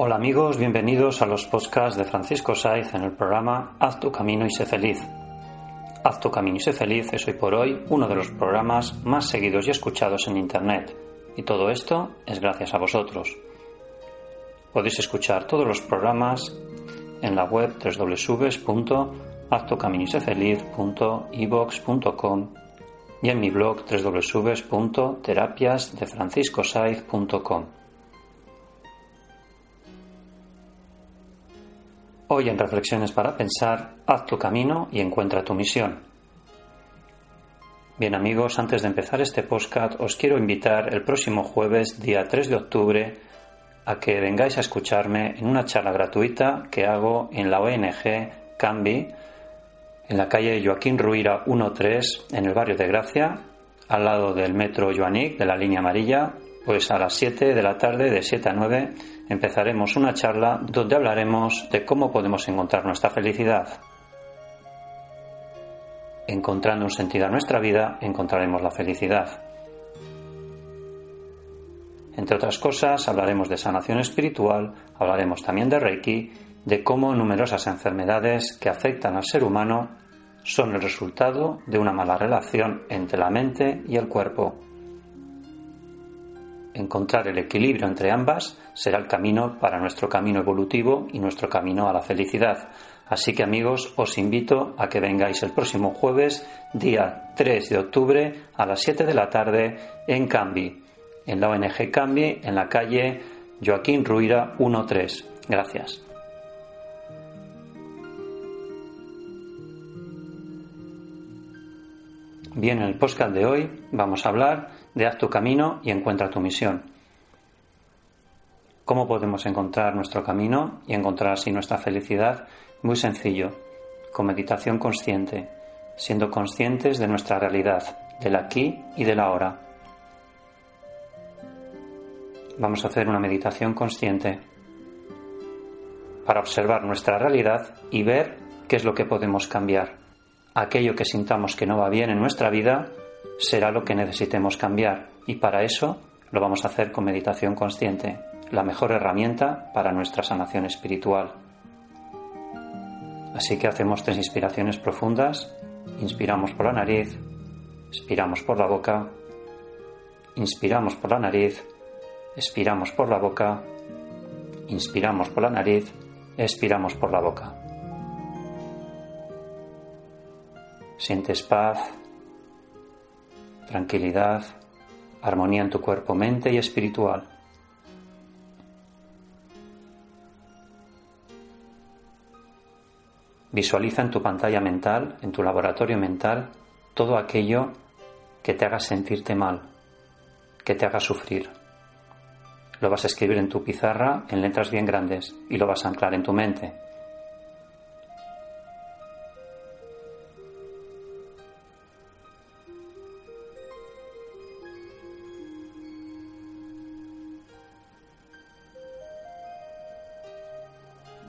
Hola amigos, bienvenidos a los podcasts de Francisco Saiz en el programa Haz tu camino y sé feliz. Haz tu camino y sé feliz es hoy por hoy uno de los programas más seguidos y escuchados en Internet, y todo esto es gracias a vosotros. Podéis escuchar todos los programas en la web www.haztucaminosefeliz.evox.com y en mi blog www.terapiasdefranciscosaiz.com. Hoy en Reflexiones para Pensar, haz tu camino y encuentra tu misión. Bien amigos, antes de empezar este podcast os quiero invitar el próximo jueves, día 3 de octubre, a que vengáis a escucharme en una charla gratuita que hago en la ONG Cambi, en la calle Joaquín Ruira 13, en el barrio de Gracia, al lado del metro Joanic de la línea amarilla, pues a las 7 de la tarde, de 7 a 9, empezaremos una charla donde hablaremos de cómo podemos encontrar nuestra felicidad. Encontrando un sentido a nuestra vida, encontraremos la felicidad. Entre otras cosas, hablaremos de sanación espiritual, hablaremos también de Reiki, de cómo numerosas enfermedades que afectan al ser humano son el resultado de una mala relación entre la mente y el cuerpo. Encontrar el equilibrio entre ambas será el camino para nuestro camino evolutivo y nuestro camino a la felicidad. Así que amigos, os invito a que vengáis el próximo jueves, día 3 de octubre, a las 7 de la tarde, en Cambi, en la ONG Cambi, en la calle Joaquín Ruira 13. Gracias. Bien, en el podcast de hoy vamos a hablar de haz tu camino y encuentra tu misión. ¿Cómo podemos encontrar nuestro camino y encontrar así nuestra felicidad? Muy sencillo, con meditación consciente, siendo conscientes de nuestra realidad, del aquí y del ahora. Vamos a hacer una meditación consciente para observar nuestra realidad y ver qué es lo que podemos cambiar. Aquello que sintamos que no va bien en nuestra vida, será lo que necesitemos cambiar. Y para eso lo vamos a hacer con meditación consciente, la mejor herramienta para nuestra sanación espiritual. Así que hacemos tres inspiraciones profundas, inspiramos por la nariz, expiramos por la boca, inspiramos por la nariz, expiramos por la boca, inspiramos por la nariz, expiramos por la boca. Sientes paz, tranquilidad, armonía en tu cuerpo, mente y espiritual. Visualiza en tu pantalla mental, en tu laboratorio mental, todo aquello que te haga sentirte mal, que te haga sufrir. Lo vas a escribir en tu pizarra en letras bien grandes y lo vas a anclar en tu mente.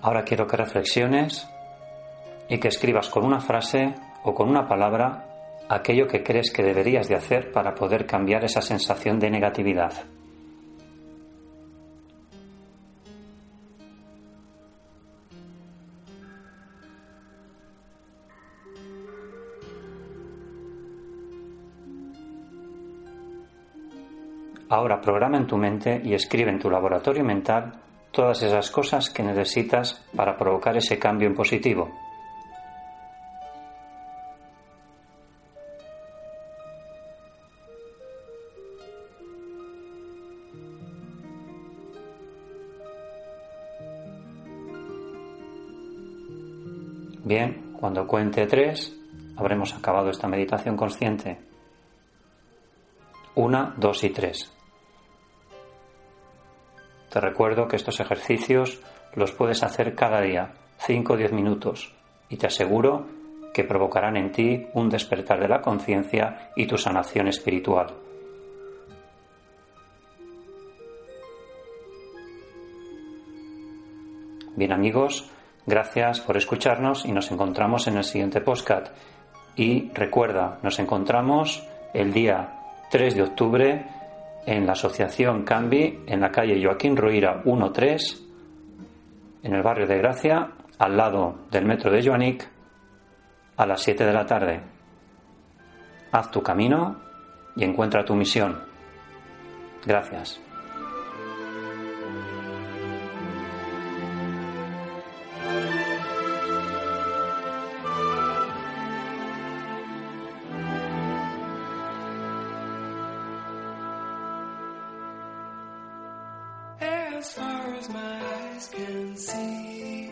Ahora quiero que reflexiones y que escribas con una frase o con una palabra aquello que crees que deberías de hacer para poder cambiar esa sensación de negatividad. Ahora programa en tu mente y escribe en tu laboratorio mental todas esas cosas que necesitas para provocar ese cambio en positivo. Bien, cuando cuente tres, habremos acabado esta meditación consciente. Una, dos y tres. Te recuerdo que estos ejercicios los puedes hacer cada día, 5 o 10 minutos, y te aseguro que provocarán en ti un despertar de la conciencia y tu sanación espiritual. Bien amigos, gracias por escucharnos y nos encontramos en el siguiente postcat. Y recuerda, nos encontramos el día 3 de octubre en la Asociación Cambi, en la calle Joaquín Ruira 13, en el barrio de Gracia, al lado del metro de Joanic, a las 7 de la tarde. Haz tu camino y encuentra tu misión. Gracias. As far as my eyes can see.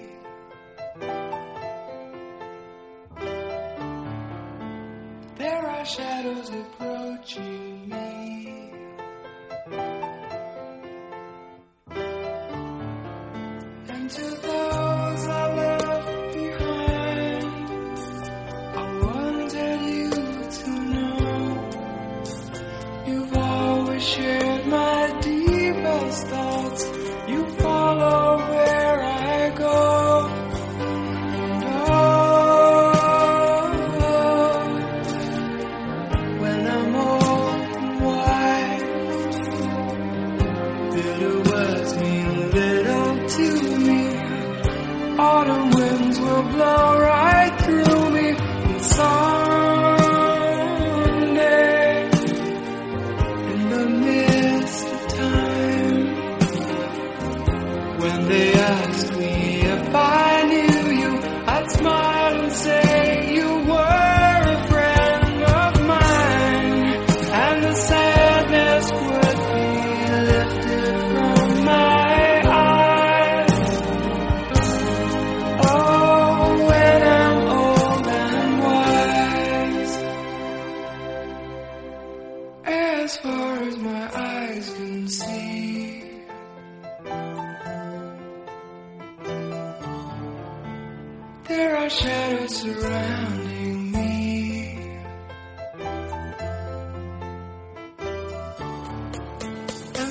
There are shadows approaching me. And to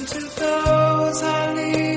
to those I leave